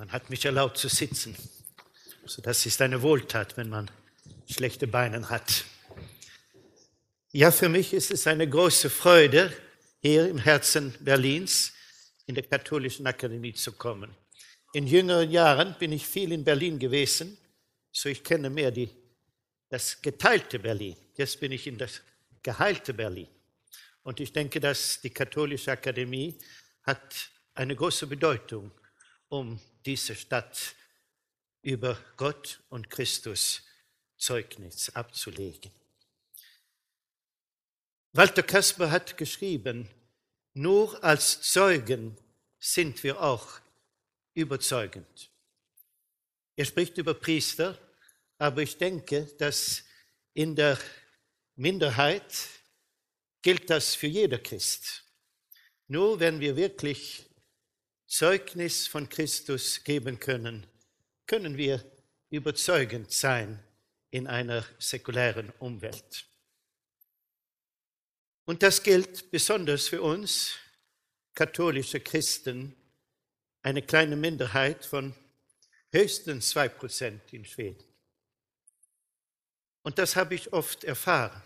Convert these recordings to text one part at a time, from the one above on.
Man hat mich erlaubt zu sitzen. Also das ist eine Wohltat, wenn man schlechte Beine hat. Ja, für mich ist es eine große Freude, hier im Herzen Berlins in der Katholischen Akademie zu kommen. In jüngeren Jahren bin ich viel in Berlin gewesen, so ich kenne mehr die, das geteilte Berlin. Jetzt bin ich in das geheilte Berlin. Und ich denke, dass die Katholische Akademie hat eine große Bedeutung, um diese Stadt über Gott und Christus Zeugnis abzulegen. Walter Kasper hat geschrieben, nur als Zeugen sind wir auch überzeugend. Er spricht über Priester, aber ich denke, dass in der Minderheit gilt das für jeder Christ. Nur wenn wir wirklich Zeugnis von Christus geben können, können wir überzeugend sein in einer säkulären Umwelt. Und das gilt besonders für uns katholische Christen, eine kleine Minderheit von höchstens zwei Prozent in Schweden. Und das habe ich oft erfahren.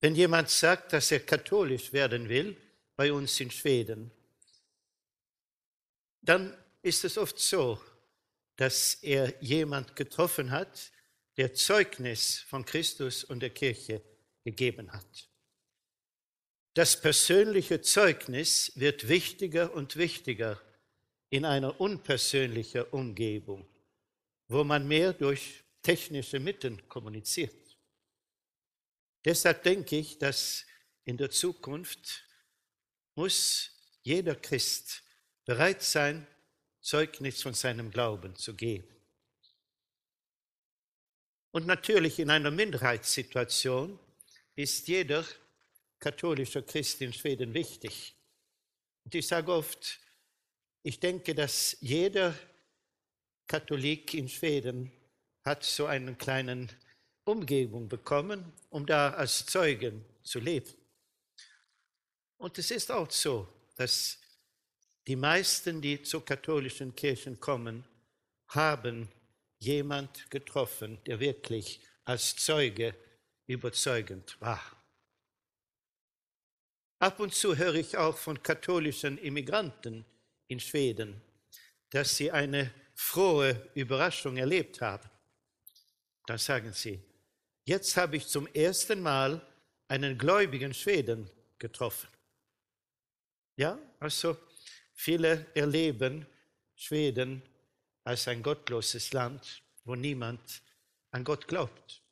Wenn jemand sagt, dass er katholisch werden will, bei uns in Schweden, dann ist es oft so, dass er jemand getroffen hat, der Zeugnis von Christus und der Kirche gegeben hat. Das persönliche Zeugnis wird wichtiger und wichtiger in einer unpersönlichen Umgebung, wo man mehr durch technische Mittel kommuniziert. Deshalb denke ich, dass in der Zukunft muss jeder Christ bereit sein, Zeugnis von seinem Glauben zu geben. Und natürlich in einer Minderheitssituation ist jeder katholische Christ in Schweden wichtig. Und ich sage oft, ich denke, dass jeder Katholik in Schweden hat so einen kleinen Umgebung bekommen, um da als Zeugen zu leben. Und es ist auch so, dass die meisten, die zu katholischen Kirchen kommen, haben jemand getroffen, der wirklich als Zeuge überzeugend war. Ab und zu höre ich auch von katholischen Immigranten in Schweden, dass sie eine frohe Überraschung erlebt haben. Dann sagen sie, jetzt habe ich zum ersten Mal einen gläubigen Schweden getroffen. Ja, also viele erleben Schweden als ein gottloses Land, wo niemand an Gott glaubt.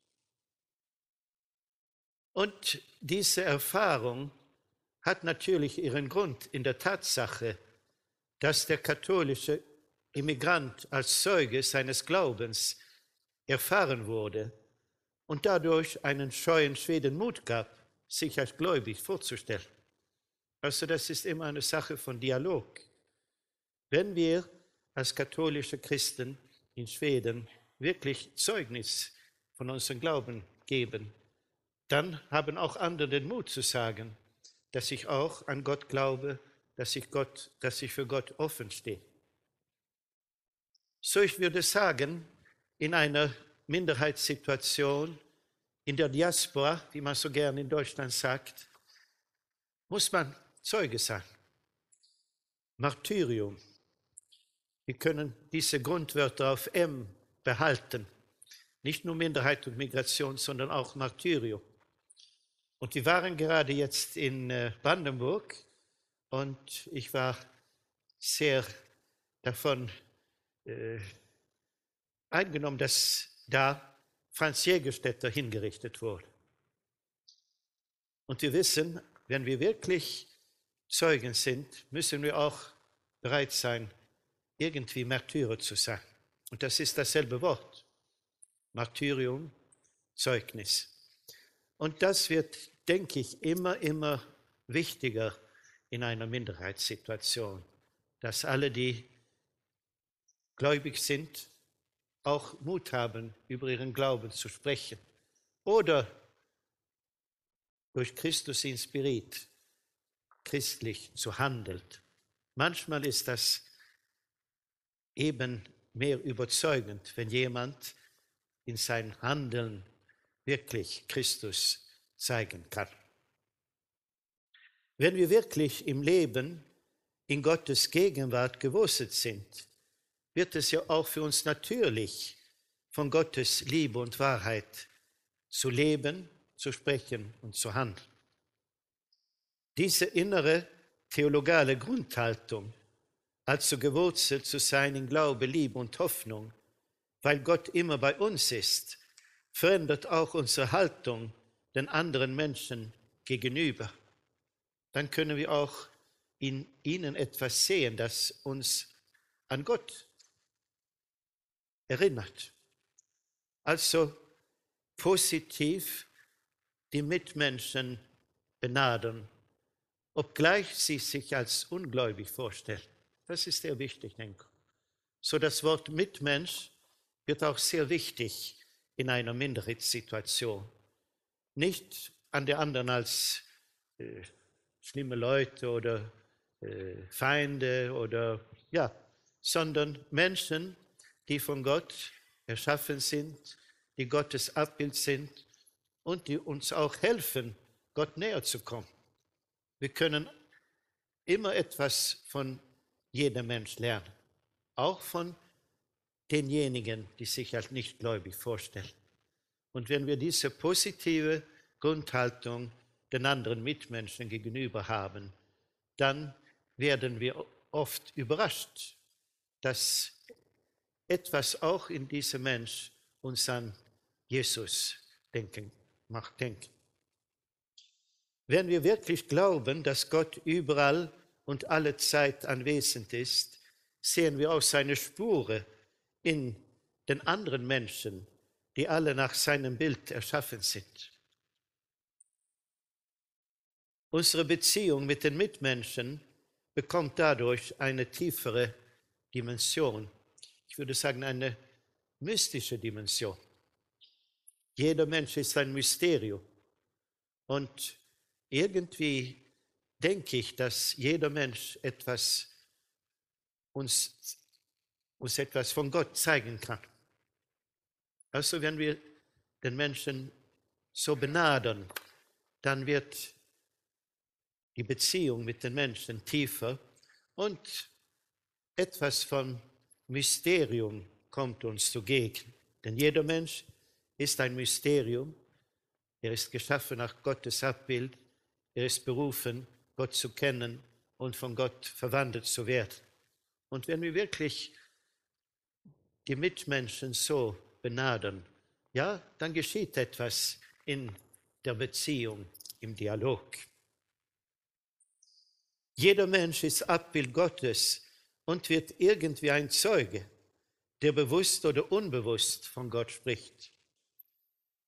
Und diese Erfahrung hat natürlich ihren Grund in der Tatsache, dass der katholische Immigrant als Zeuge seines Glaubens erfahren wurde und dadurch einen scheuen Schweden Mut gab, sich als gläubig vorzustellen. Also das ist immer eine Sache von Dialog. Wenn wir als katholische Christen in Schweden wirklich Zeugnis von unserem Glauben geben, dann haben auch andere den Mut zu sagen, dass ich auch an Gott glaube, dass ich, Gott, dass ich für Gott offen stehe. So ich würde sagen, in einer Minderheitssituation, in der Diaspora, wie man so gern in Deutschland sagt, muss man Zeuge sein. Martyrium. Wir können diese Grundwörter auf M behalten. Nicht nur Minderheit und Migration, sondern auch Martyrium. Und wir waren gerade jetzt in äh, Brandenburg und ich war sehr davon äh, eingenommen, dass da Franz Jägerstätter hingerichtet wurde. Und wir wissen, wenn wir wirklich Zeugen sind, müssen wir auch bereit sein, irgendwie Märtyrer zu sein. Und das ist dasselbe Wort. Martyrium, Zeugnis. Und das wird denke ich, immer, immer wichtiger in einer Minderheitssituation, dass alle, die gläubig sind, auch Mut haben, über ihren Glauben zu sprechen oder durch Christus inspiriert, christlich zu handeln. Manchmal ist das eben mehr überzeugend, wenn jemand in sein Handeln wirklich Christus zeigen kann. Wenn wir wirklich im Leben in Gottes Gegenwart gewurzelt sind, wird es ja auch für uns natürlich, von Gottes Liebe und Wahrheit zu leben, zu sprechen und zu handeln. Diese innere theologale Grundhaltung, also gewurzelt zu sein in Glaube, Liebe und Hoffnung, weil Gott immer bei uns ist, verändert auch unsere Haltung den anderen Menschen gegenüber. Dann können wir auch in ihnen etwas sehen, das uns an Gott erinnert. Also positiv die Mitmenschen benaden, obgleich sie sich als ungläubig vorstellen. Das ist sehr wichtig, denke ich. So das Wort Mitmensch wird auch sehr wichtig in einer Minderheitssituation. Nicht an der anderen als äh, schlimme Leute oder äh, Feinde oder ja, sondern Menschen, die von Gott erschaffen sind, die Gottes Abbild sind und die uns auch helfen, Gott näher zu kommen. Wir können immer etwas von jedem Mensch lernen, auch von denjenigen, die sich als nicht gläubig vorstellen. Und wenn wir diese positive Grundhaltung den anderen Mitmenschen gegenüber haben, dann werden wir oft überrascht, dass etwas auch in diesem Mensch uns an Jesus denken, macht denken. Wenn wir wirklich glauben, dass Gott überall und alle Zeit anwesend ist, sehen wir auch seine Spuren in den anderen Menschen, die alle nach seinem Bild erschaffen sind. Unsere Beziehung mit den Mitmenschen bekommt dadurch eine tiefere Dimension. Ich würde sagen, eine mystische Dimension. Jeder Mensch ist ein Mysterium. Und irgendwie denke ich, dass jeder Mensch etwas uns, uns etwas von Gott zeigen kann. Also wenn wir den Menschen so benadern, dann wird die Beziehung mit den Menschen tiefer und etwas von Mysterium kommt uns zugegen. Denn jeder Mensch ist ein Mysterium. Er ist geschaffen nach Gottes Abbild. Er ist berufen, Gott zu kennen und von Gott verwandelt zu werden. Und wenn wir wirklich die Mitmenschen so benaden, ja, dann geschieht etwas in der Beziehung, im Dialog. Jeder Mensch ist Abbild Gottes und wird irgendwie ein Zeuge, der bewusst oder unbewusst von Gott spricht.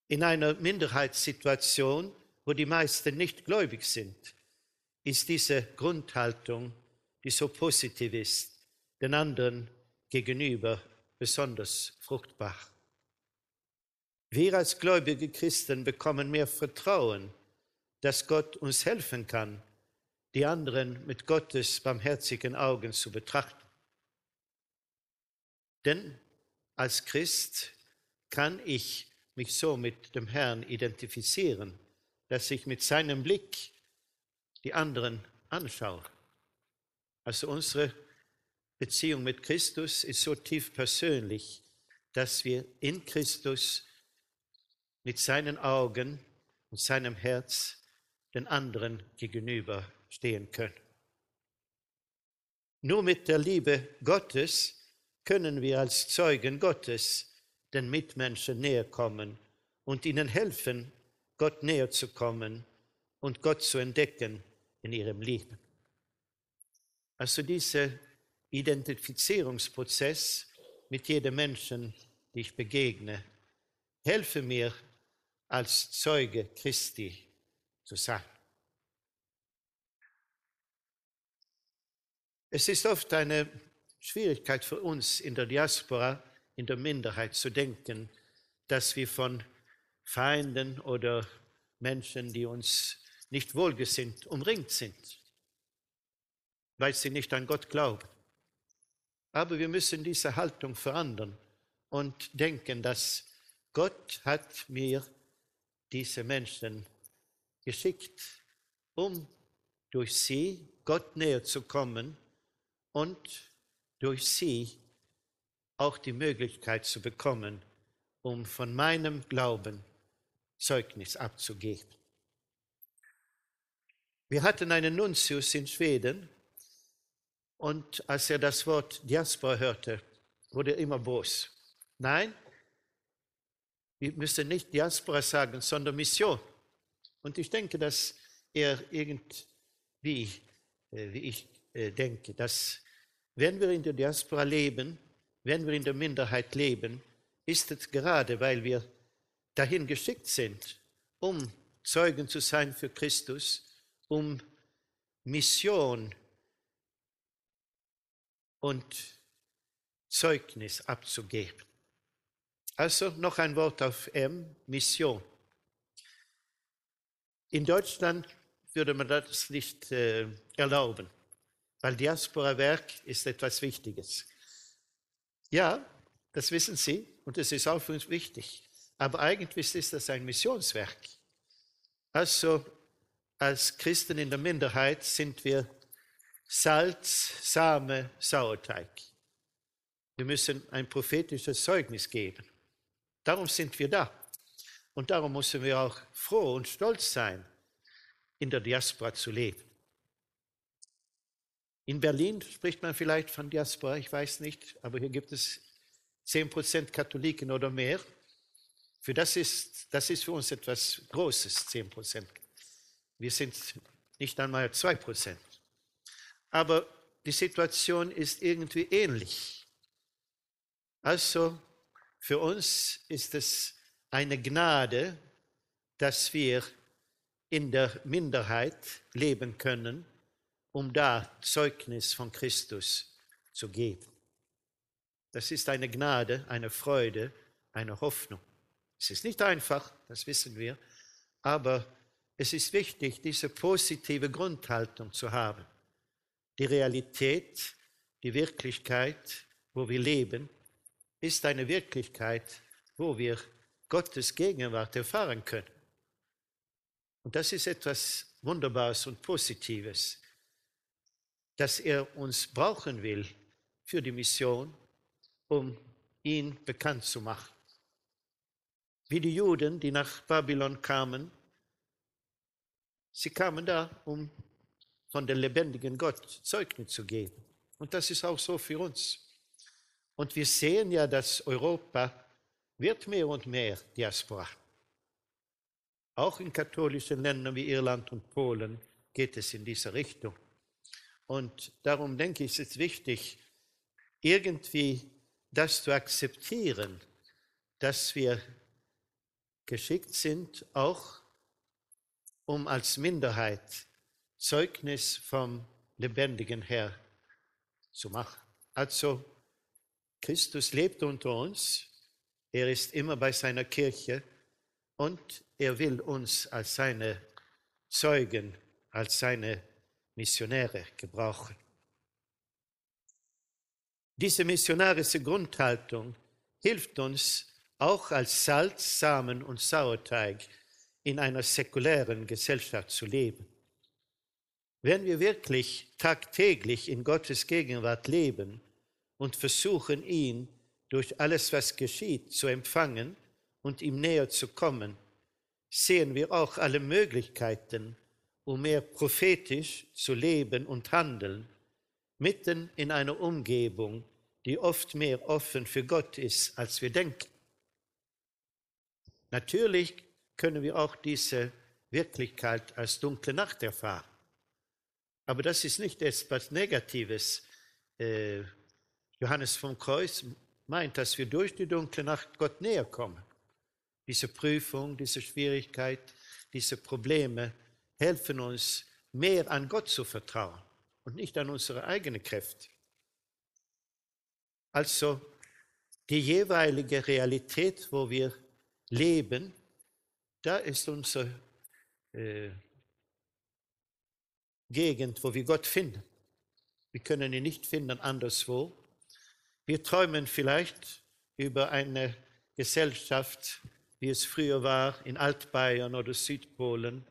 In einer Minderheitssituation, wo die meisten nicht gläubig sind, ist diese Grundhaltung, die so positiv ist, den anderen gegenüber besonders fruchtbar. Wir als gläubige Christen bekommen mehr Vertrauen, dass Gott uns helfen kann, die anderen mit Gottes barmherzigen Augen zu betrachten. Denn als Christ kann ich mich so mit dem Herrn identifizieren, dass ich mit seinem Blick die anderen anschaue. Also unsere Beziehung mit Christus ist so tief persönlich, dass wir in Christus mit seinen Augen und seinem Herz den anderen gegenüber stehen können. Nur mit der Liebe Gottes können wir als Zeugen Gottes den Mitmenschen näher kommen und ihnen helfen, Gott näher zu kommen und Gott zu entdecken in ihrem Leben. Also dieser Identifizierungsprozess mit jedem Menschen, die ich begegne, helfe mir als Zeuge Christi zu sein. Es ist oft eine Schwierigkeit für uns in der Diaspora, in der Minderheit zu denken, dass wir von Feinden oder Menschen, die uns nicht wohlgesinnt, umringt sind, weil sie nicht an Gott glauben. Aber wir müssen diese Haltung verändern und denken, dass Gott hat mir diese Menschen geschickt, um durch sie Gott näher zu kommen und durch sie auch die Möglichkeit zu bekommen, um von meinem Glauben Zeugnis abzugeben. Wir hatten einen Nuntius in Schweden und als er das Wort Diaspora hörte, wurde er immer bos. Nein, wir müssen nicht Diaspora sagen, sondern Mission. Und ich denke, dass er irgendwie, äh, wie ich äh, denke, dass wenn wir in der Diaspora leben, wenn wir in der Minderheit leben, ist es gerade, weil wir dahin geschickt sind, um Zeugen zu sein für Christus, um Mission und Zeugnis abzugeben. Also noch ein Wort auf M, Mission. In Deutschland würde man das nicht äh, erlauben, weil Diaspora-Werk ist etwas Wichtiges. Ja, das wissen Sie und es ist auch für uns wichtig. Aber eigentlich ist das ein Missionswerk. Also als Christen in der Minderheit sind wir Salz, Same, Sauerteig. Wir müssen ein prophetisches Zeugnis geben. Darum sind wir da. Und darum müssen wir auch froh und stolz sein, in der Diaspora zu leben. In Berlin spricht man vielleicht von Diaspora, ich weiß nicht, aber hier gibt es 10% Katholiken oder mehr. Für das ist, das ist für uns etwas Großes, 10%. Wir sind nicht einmal 2%. Aber die Situation ist irgendwie ähnlich. Also für uns ist es eine Gnade, dass wir in der Minderheit leben können, um da Zeugnis von Christus zu geben. Das ist eine Gnade, eine Freude, eine Hoffnung. Es ist nicht einfach, das wissen wir, aber es ist wichtig, diese positive Grundhaltung zu haben. Die Realität, die Wirklichkeit, wo wir leben, ist eine Wirklichkeit, wo wir Gottes Gegenwart erfahren können. Und das ist etwas Wunderbares und Positives, dass er uns brauchen will für die Mission, um ihn bekannt zu machen. Wie die Juden, die nach Babylon kamen, sie kamen da, um von dem lebendigen Gott Zeugnis zu geben. Und das ist auch so für uns. Und wir sehen ja, dass Europa wird mehr und mehr Diaspora. Auch in katholischen Ländern wie Irland und Polen geht es in diese Richtung. Und darum denke ich, ist es wichtig, irgendwie das zu akzeptieren, dass wir geschickt sind, auch um als Minderheit Zeugnis vom lebendigen Herr zu machen. Also Christus lebt unter uns, er ist immer bei seiner Kirche und er will uns als seine Zeugen, als seine Missionäre gebrauchen. Diese missionarische Grundhaltung hilft uns auch als Salz, Samen und Sauerteig in einer säkulären Gesellschaft zu leben. Wenn wir wirklich tagtäglich in Gottes Gegenwart leben und versuchen, ihn durch alles, was geschieht, zu empfangen und ihm näher zu kommen, sehen wir auch alle Möglichkeiten, um mehr prophetisch zu leben und handeln, mitten in einer Umgebung, die oft mehr offen für Gott ist, als wir denken. Natürlich können wir auch diese Wirklichkeit als dunkle Nacht erfahren. Aber das ist nicht etwas Negatives. Äh, Johannes vom Kreuz meint, dass wir durch die dunkle Nacht Gott näher kommen. Diese Prüfung, diese Schwierigkeit, diese Probleme helfen uns, mehr an Gott zu vertrauen und nicht an unsere eigene Kräfte. Also die jeweilige Realität, wo wir leben, da ist unsere äh, Gegend, wo wir Gott finden. Wir können ihn nicht finden anderswo. Wir träumen vielleicht über eine Gesellschaft, wie es früher war in Altbayern oder Südpolen,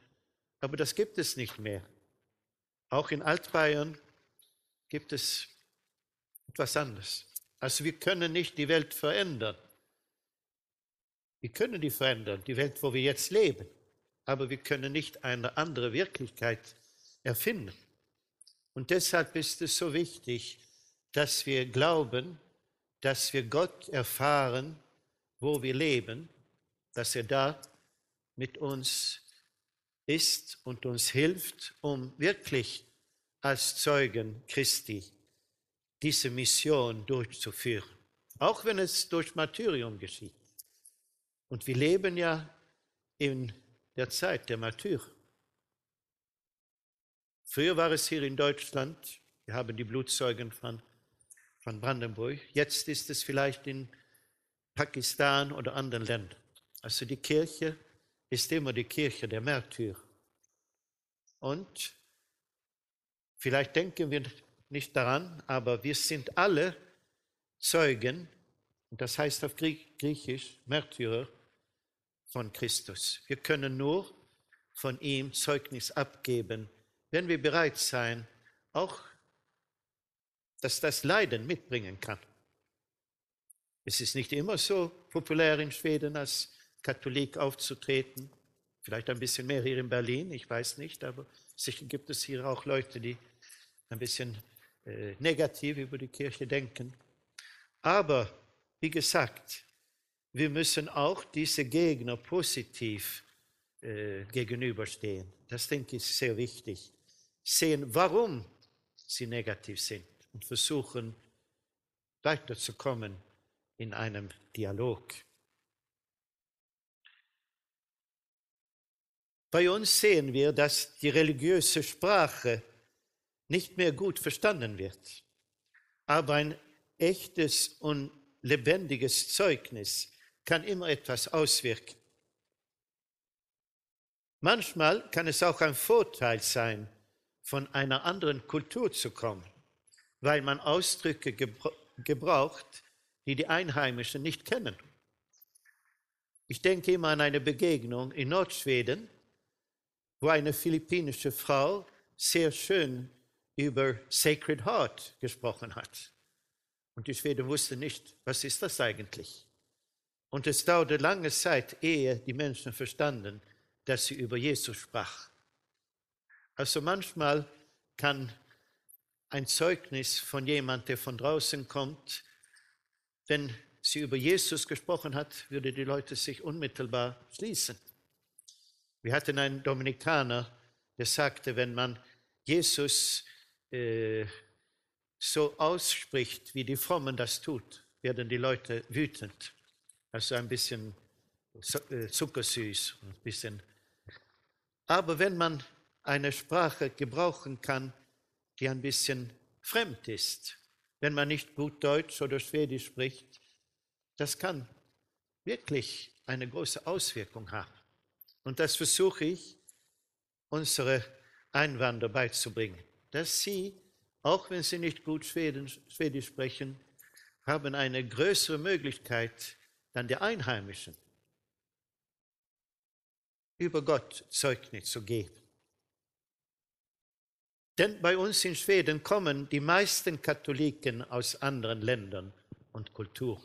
aber das gibt es nicht mehr. Auch in Altbayern gibt es etwas anderes. Also wir können nicht die Welt verändern. Wir können die verändern, die Welt, wo wir jetzt leben, aber wir können nicht eine andere Wirklichkeit erfinden. Und deshalb ist es so wichtig, dass wir glauben, dass wir Gott erfahren, wo wir leben, dass er da mit uns ist und uns hilft, um wirklich als Zeugen Christi diese Mission durchzuführen, auch wenn es durch Martyrium geschieht. Und wir leben ja in der Zeit der Martyr. Früher war es hier in Deutschland, wir haben die Blutzeugen von, von Brandenburg, jetzt ist es vielleicht in Pakistan oder anderen Ländern. Also die Kirche ist immer die Kirche der Märtyrer. Und vielleicht denken wir nicht daran, aber wir sind alle Zeugen, und das heißt auf Griechisch Märtyrer von Christus. Wir können nur von ihm Zeugnis abgeben, wenn wir bereit sein, auch dass das Leiden mitbringen kann. Es ist nicht immer so populär in Schweden als Katholik aufzutreten. Vielleicht ein bisschen mehr hier in Berlin, ich weiß nicht, aber sicher gibt es hier auch Leute, die ein bisschen äh, negativ über die Kirche denken. Aber wie gesagt, wir müssen auch diese Gegner positiv äh, gegenüberstehen. Das denke ich ist sehr wichtig. Sehen, warum sie negativ sind und versuchen weiterzukommen in einem Dialog. Bei uns sehen wir, dass die religiöse Sprache nicht mehr gut verstanden wird. Aber ein echtes und lebendiges Zeugnis kann immer etwas auswirken. Manchmal kann es auch ein Vorteil sein, von einer anderen Kultur zu kommen, weil man Ausdrücke gebraucht, die die Einheimischen nicht kennen. Ich denke immer an eine Begegnung in Nordschweden wo eine philippinische Frau sehr schön über Sacred Heart gesprochen hat. Und die Schweden wussten nicht, was ist das eigentlich? Und es dauerte lange Zeit, ehe die Menschen verstanden, dass sie über Jesus sprach. Also manchmal kann ein Zeugnis von jemand, der von draußen kommt, wenn sie über Jesus gesprochen hat, würde die Leute sich unmittelbar schließen. Wir hatten einen Dominikaner, der sagte, wenn man Jesus äh, so ausspricht, wie die Frommen das tut, werden die Leute wütend. Also ein bisschen äh, zuckersüß, ein bisschen. Aber wenn man eine Sprache gebrauchen kann, die ein bisschen fremd ist, wenn man nicht gut Deutsch oder Schwedisch spricht, das kann wirklich eine große Auswirkung haben. Und das versuche ich, unsere Einwanderer beizubringen, dass sie, auch wenn sie nicht gut Schwedisch sprechen, haben eine größere Möglichkeit dann der Einheimischen über Gott Zeugnis zu geben. Denn bei uns in Schweden kommen die meisten Katholiken aus anderen Ländern und Kulturen.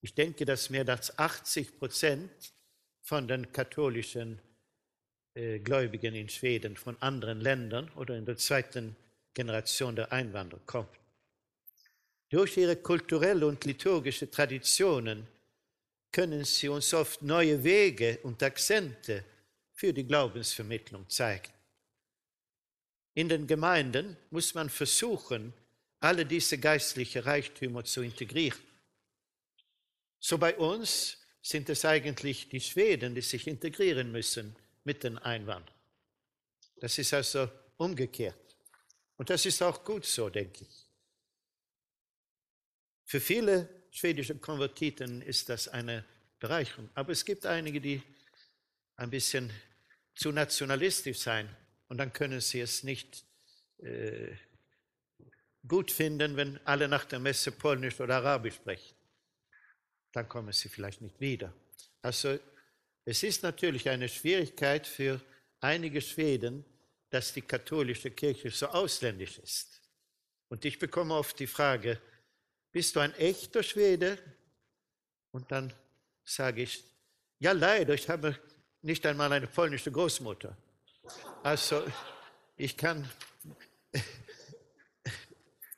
Ich denke, dass mehr als 80 Prozent von den katholischen äh, Gläubigen in Schweden von anderen Ländern oder in der zweiten Generation der Einwanderer kommen. Durch ihre kulturelle und liturgische Traditionen können sie uns oft neue Wege und Akzente für die Glaubensvermittlung zeigen. In den Gemeinden muss man versuchen, alle diese geistlichen Reichtümer zu integrieren. So bei uns sind es eigentlich die Schweden, die sich integrieren müssen mit den Einwanderern. Das ist also umgekehrt. Und das ist auch gut so, denke ich. Für viele schwedische Konvertiten ist das eine Bereicherung. Aber es gibt einige, die ein bisschen zu nationalistisch sein und dann können sie es nicht äh, gut finden, wenn alle nach der Messe Polnisch oder Arabisch sprechen. Dann kommen sie vielleicht nicht wieder. Also es ist natürlich eine Schwierigkeit für einige Schweden, dass die katholische Kirche so ausländisch ist. Und ich bekomme oft die Frage, bist du ein echter Schwede? Und dann sage ich, ja leider, ich habe nicht einmal eine polnische Großmutter. Also ich kann,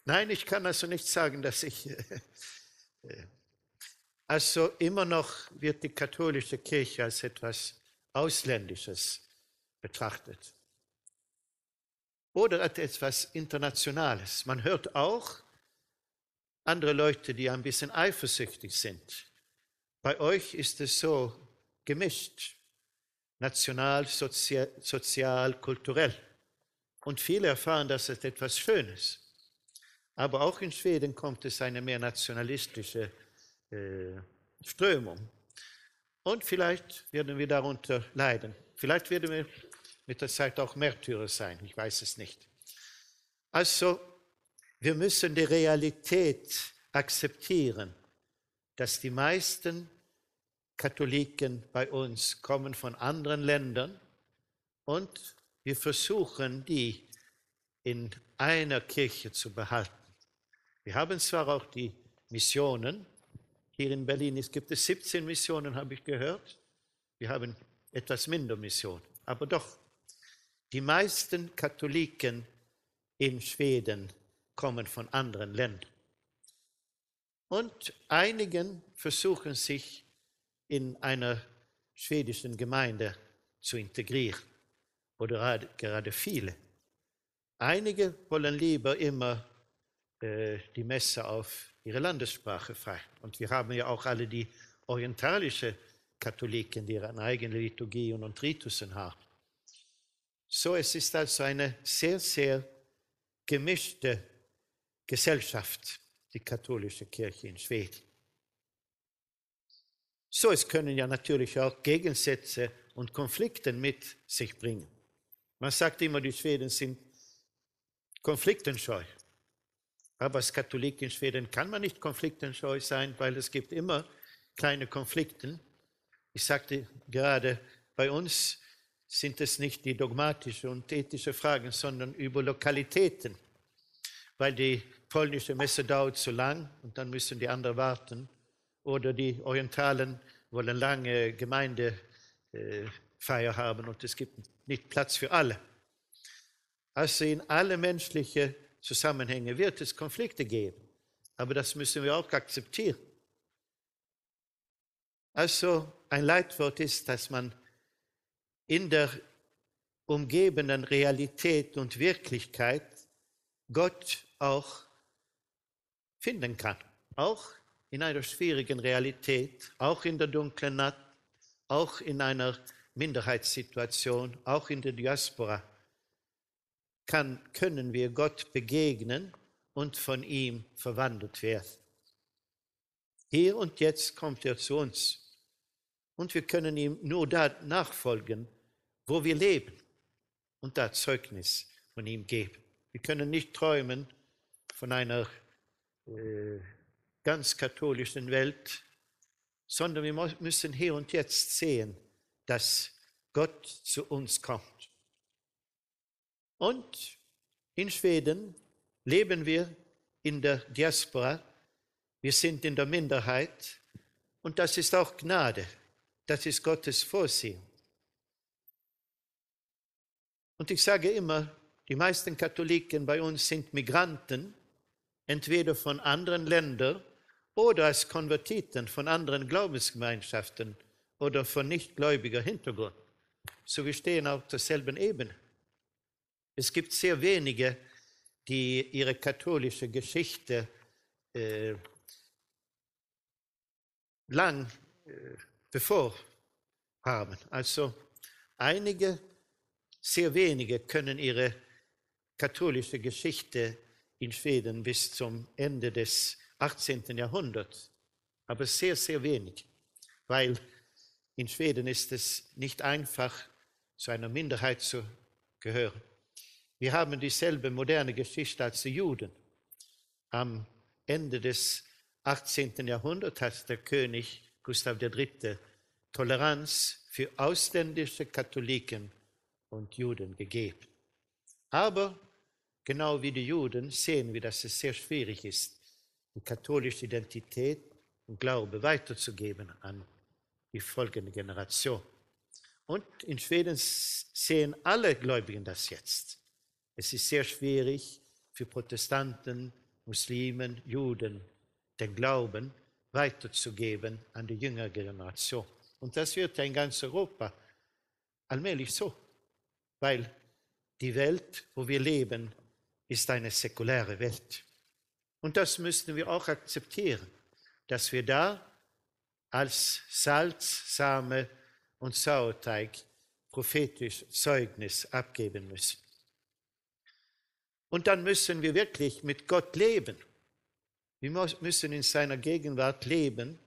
nein, ich kann also nicht sagen, dass ich, also immer noch wird die katholische Kirche als etwas Ausländisches betrachtet oder als etwas Internationales. Man hört auch andere Leute, die ein bisschen eifersüchtig sind. Bei euch ist es so gemischt, national, sozial, sozial kulturell. Und viele erfahren, dass es etwas Schönes. Aber auch in Schweden kommt es eine mehr nationalistische äh, Strömung. Und vielleicht werden wir darunter leiden. Vielleicht werden wir mit der Zeit auch Märtyrer sein, ich weiß es nicht. Also, wir müssen die Realität akzeptieren, dass die meisten Katholiken bei uns kommen von anderen Ländern und wir versuchen, die in einer Kirche zu behalten. Wir haben zwar auch die Missionen, hier in Berlin gibt es 17 Missionen, habe ich gehört. Wir haben etwas minder Missionen, aber doch die meisten Katholiken in Schweden kommen von anderen Ländern. Und einigen versuchen sich in einer schwedischen Gemeinde zu integrieren, oder gerade viele. Einige wollen lieber immer äh, die Messe auf ihre Landessprache feiern. Und wir haben ja auch alle die orientalische Katholiken, die ihre eigene Liturgie und Ritusen haben. So, es ist also eine sehr, sehr gemischte Gesellschaft, die katholische Kirche in Schweden. So, es können ja natürlich auch Gegensätze und Konflikte mit sich bringen. Man sagt immer, die Schweden sind konfliktenscheu. Aber als Katholik in Schweden kann man nicht konfliktenscheu sein, weil es gibt immer kleine Konflikte. Ich sagte gerade, bei uns sind es nicht die dogmatischen und ethischen Fragen, sondern über Lokalitäten. Weil die polnische Messe dauert zu lang und dann müssen die anderen warten. Oder die Orientalen wollen lange Gemeindefeier haben und es gibt nicht Platz für alle. Also in alle menschlichen Zusammenhänge wird es Konflikte geben. Aber das müssen wir auch akzeptieren. Also ein Leitwort ist, dass man in der umgebenden Realität und Wirklichkeit Gott auch finden kann. Auch in einer schwierigen Realität, auch in der dunklen Nacht, auch in einer Minderheitssituation, auch in der Diaspora, kann, können wir Gott begegnen und von ihm verwandelt werden. Hier und jetzt kommt er zu uns und wir können ihm nur da nachfolgen, wo wir leben und da Zeugnis von ihm geben. Wir können nicht träumen von einer äh, ganz katholischen Welt, sondern wir müssen hier und jetzt sehen, dass Gott zu uns kommt. Und in Schweden leben wir in der Diaspora, wir sind in der Minderheit und das ist auch Gnade, das ist Gottes Vorsehen. Und ich sage immer, die meisten Katholiken bei uns sind Migranten, entweder von anderen Ländern oder als Konvertiten von anderen Glaubensgemeinschaften oder von nichtgläubiger Hintergrund. So wir stehen auf derselben Ebene. Es gibt sehr wenige, die ihre katholische Geschichte äh, lang äh, bevor haben. Also einige sehr wenige können ihre katholische Geschichte in Schweden bis zum Ende des 18. Jahrhunderts, aber sehr, sehr wenig, weil in Schweden ist es nicht einfach, zu einer Minderheit zu gehören. Wir haben dieselbe moderne Geschichte als die Juden. Am Ende des 18. Jahrhunderts hat der König Gustav III. Toleranz für ausländische Katholiken und Juden gegeben. Aber genau wie die Juden sehen wir, dass es sehr schwierig ist, die katholische Identität und Glaube weiterzugeben an die folgende Generation. Und in Schweden sehen alle Gläubigen das jetzt. Es ist sehr schwierig für Protestanten, Muslimen, Juden, den Glauben weiterzugeben an die jüngere Generation. Und das wird in ganz Europa allmählich so, weil die Welt, wo wir leben, ist eine säkuläre Welt. Und das müssen wir auch akzeptieren, dass wir da als Salz, Same und Sauerteig prophetisch Zeugnis abgeben müssen. Und dann müssen wir wirklich mit Gott leben. Wir müssen in seiner Gegenwart leben.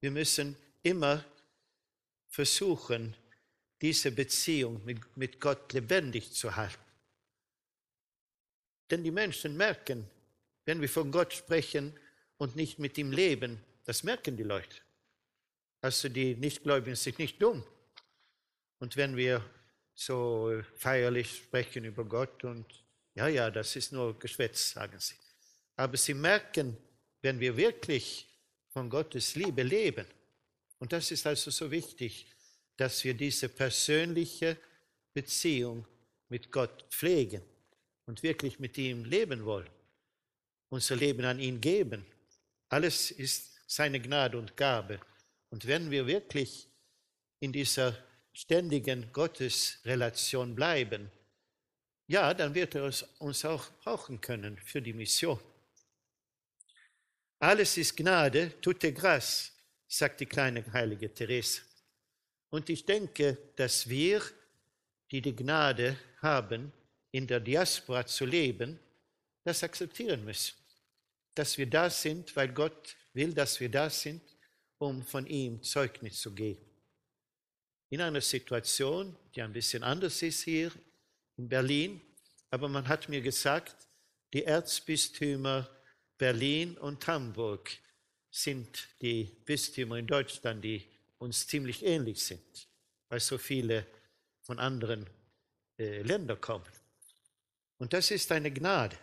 Wir müssen immer versuchen, diese Beziehung mit, mit Gott lebendig zu halten. Denn die Menschen merken, wenn wir von Gott sprechen und nicht mit ihm leben, das merken die Leute. Also die Nichtgläubigen sind nicht dumm. Und wenn wir so feierlich sprechen über Gott und ja, ja, das ist nur Geschwätz, sagen sie. Aber sie merken, wenn wir wirklich von Gottes Liebe leben, und das ist also so wichtig, dass wir diese persönliche Beziehung mit Gott pflegen und wirklich mit ihm leben wollen, unser Leben an ihn geben. Alles ist seine Gnade und Gabe. Und wenn wir wirklich in dieser ständigen Gottesrelation bleiben, ja, dann wird er uns auch brauchen können für die Mission. Alles ist Gnade, tutte grâce, sagt die kleine heilige Therese. Und ich denke, dass wir, die die Gnade haben, in der Diaspora zu leben, das akzeptieren müssen. Dass wir da sind, weil Gott will, dass wir da sind, um von ihm Zeugnis zu geben. In einer Situation, die ein bisschen anders ist hier in Berlin, aber man hat mir gesagt, die Erzbistümer Berlin und Hamburg sind die Bistümer in Deutschland, die uns ziemlich ähnlich sind, weil so viele von anderen äh, Ländern kommen. Und das ist eine Gnade.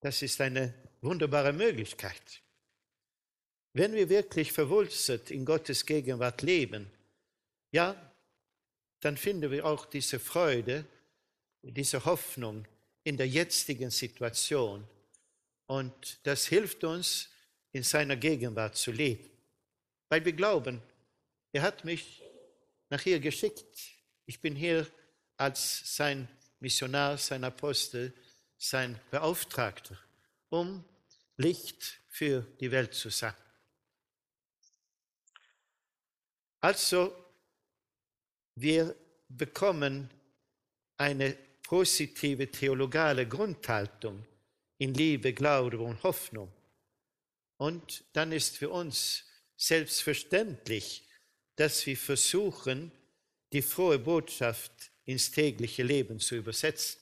Das ist eine wunderbare Möglichkeit. Wenn wir wirklich verwurzelt in Gottes Gegenwart leben, ja, dann finden wir auch diese Freude, diese Hoffnung in der jetzigen Situation. Und das hilft uns, in seiner Gegenwart zu leben. Weil wir glauben, er hat mich nach hier geschickt. Ich bin hier als sein Missionar, sein Apostel, sein Beauftragter, um Licht für die Welt zu sein. Also, wir bekommen eine positive theologale Grundhaltung in Liebe, Glaube und Hoffnung. Und dann ist für uns selbstverständlich, dass wir versuchen, die frohe Botschaft ins tägliche Leben zu übersetzen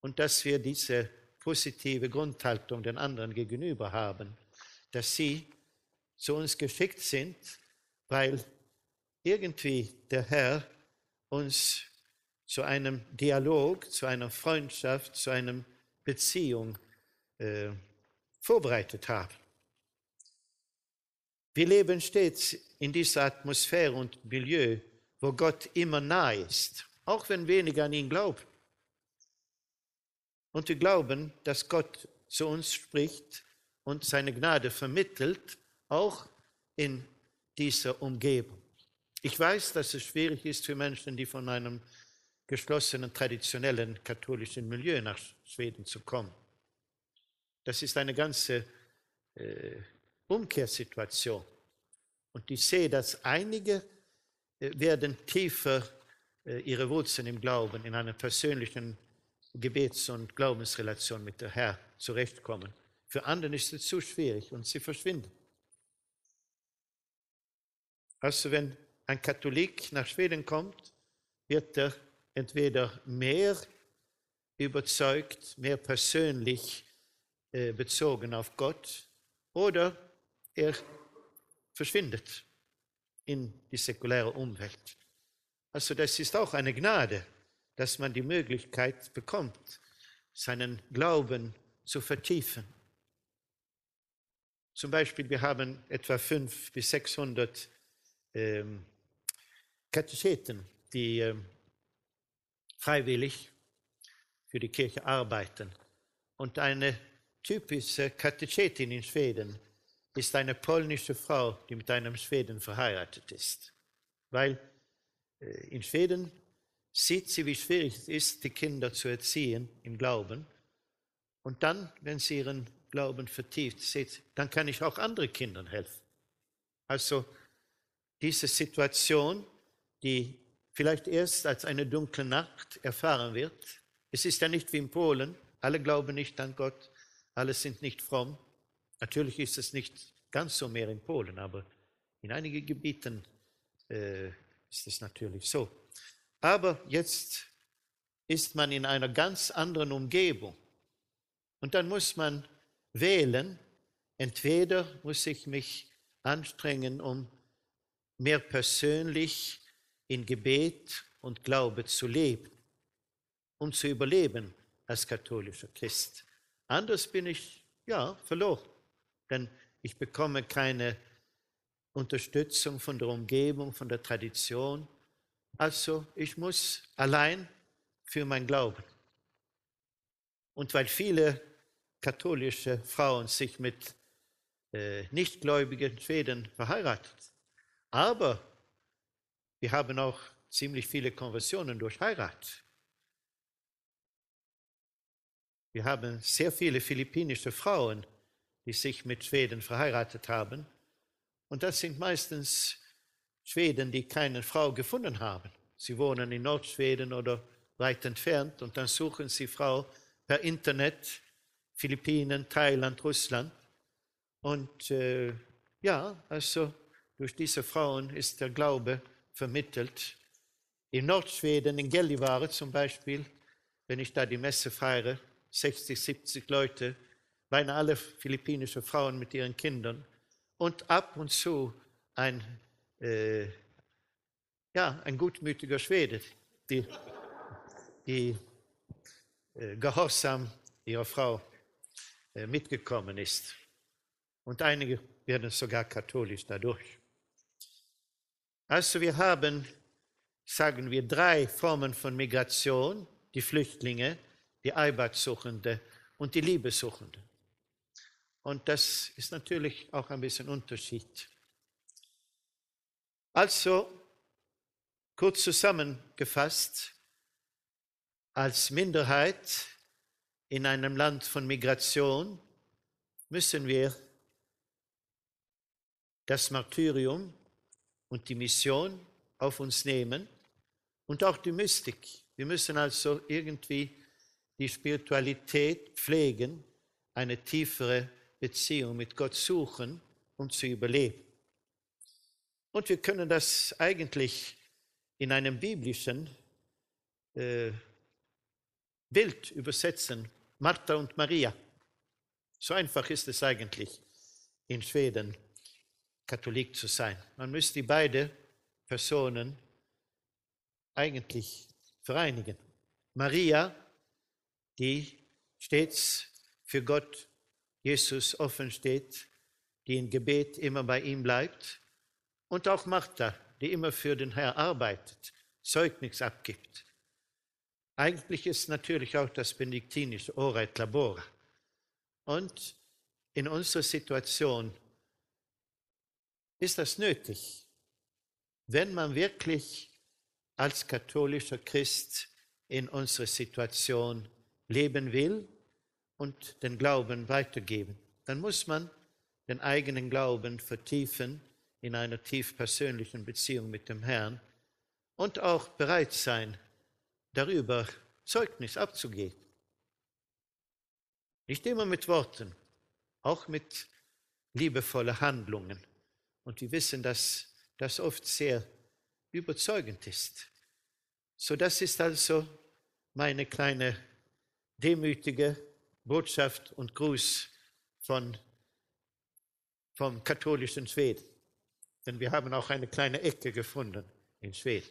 und dass wir diese positive Grundhaltung den anderen gegenüber haben, dass sie zu uns geschickt sind, weil irgendwie der Herr uns zu einem Dialog, zu einer Freundschaft, zu einer Beziehung äh, vorbereitet hat. Wir leben stets in dieser Atmosphäre und Milieu, wo Gott immer nahe ist, auch wenn wenige an ihn glauben. Und wir glauben, dass Gott zu uns spricht und seine Gnade vermittelt, auch in dieser Umgebung. Ich weiß, dass es schwierig ist für Menschen, die von einem geschlossenen, traditionellen katholischen Milieu nach Schweden zu kommen. Das ist eine ganze äh, Umkehrsituation. Und ich sehe, dass einige werden tiefer äh, ihre Wurzeln im Glauben, in einer persönlichen Gebets- und Glaubensrelation mit der Herr zurechtkommen. Für andere ist es zu schwierig und sie verschwinden. Also wenn ein Katholik nach Schweden kommt, wird er entweder mehr überzeugt, mehr persönlich äh, bezogen auf Gott oder er verschwindet in die säkuläre Umwelt. Also das ist auch eine Gnade, dass man die Möglichkeit bekommt, seinen Glauben zu vertiefen. Zum Beispiel, wir haben etwa 500 bis 600 ähm, Katecheten, die ähm, freiwillig für die Kirche arbeiten. Und eine typische Katechetin in Schweden ist eine polnische Frau, die mit einem Schweden verheiratet ist. Weil äh, in Schweden sieht sie, wie schwierig es ist, die Kinder zu erziehen im Glauben. Und dann, wenn sie ihren Glauben vertieft sieht, dann kann ich auch anderen Kindern helfen. Also diese Situation, die vielleicht erst als eine dunkle Nacht erfahren wird. Es ist ja nicht wie in Polen, alle glauben nicht an Gott, alle sind nicht fromm. Natürlich ist es nicht ganz so mehr in Polen, aber in einigen Gebieten äh, ist es natürlich so. Aber jetzt ist man in einer ganz anderen Umgebung. Und dann muss man wählen, entweder muss ich mich anstrengen, um mehr persönlich in Gebet und Glaube zu leben, um zu überleben als katholischer Christ. Anders bin ich, ja, verloren, denn ich bekomme keine Unterstützung von der Umgebung, von der Tradition. Also ich muss allein für mein Glauben. Und weil viele katholische Frauen sich mit äh, nichtgläubigen Schweden verheiratet, aber wir haben auch ziemlich viele Konversionen durch Heirat. Wir haben sehr viele philippinische Frauen, die sich mit Schweden verheiratet haben. Und das sind meistens Schweden, die keine Frau gefunden haben. Sie wohnen in Nordschweden oder weit entfernt und dann suchen sie Frau per Internet, Philippinen, Thailand, Russland. Und äh, ja, also durch diese Frauen ist der Glaube vermittelt. In Nordschweden, in Gällivare zum Beispiel, wenn ich da die Messe feiere, 60, 70 Leute, beinahe alle philippinische Frauen mit ihren Kindern und ab und zu ein, äh, ja, ein gutmütiger Schwede, die, die äh, gehorsam ihrer Frau äh, mitgekommen ist. Und einige werden sogar katholisch dadurch. Also wir haben, sagen wir, drei Formen von Migration, die Flüchtlinge, die Arbeitssuchende und die Liebesuchende. Und das ist natürlich auch ein bisschen Unterschied. Also, kurz zusammengefasst, als Minderheit in einem Land von Migration müssen wir das Martyrium und die Mission auf uns nehmen und auch die Mystik. Wir müssen also irgendwie die Spiritualität pflegen, eine tiefere Beziehung mit Gott suchen, um zu überleben. Und wir können das eigentlich in einem biblischen äh, Bild übersetzen. Martha und Maria. So einfach ist es eigentlich in Schweden, Katholik zu sein. Man müsste die beiden Personen eigentlich vereinigen. Maria, die stets für Gott Jesus offen steht, die im Gebet immer bei ihm bleibt, und auch Martha, die immer für den Herr arbeitet, Zeugnis abgibt. Eigentlich ist natürlich auch das benediktinische Ora et Labora. Und in unserer Situation ist das nötig, wenn man wirklich als katholischer Christ in unserer Situation leben will und den Glauben weitergeben. Dann muss man den eigenen Glauben vertiefen in einer tief persönlichen Beziehung mit dem Herrn und auch bereit sein, darüber Zeugnis abzugeben. Nicht immer mit Worten, auch mit liebevollen Handlungen. Und wir wissen, dass das oft sehr überzeugend ist. So, das ist also meine kleine demütige Botschaft und Gruß von, vom katholischen Schweden. Denn wir haben auch eine kleine Ecke gefunden in Schweden.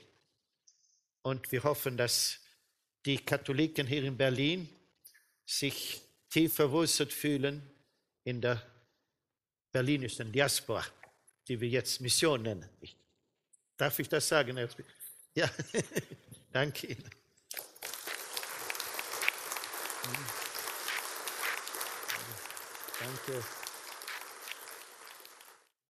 Und wir hoffen, dass die Katholiken hier in Berlin sich tief verwurzelt fühlen in der berlinischen Diaspora, die wir jetzt Mission nennen. Darf ich das sagen? Ja, danke Ihnen. Danke.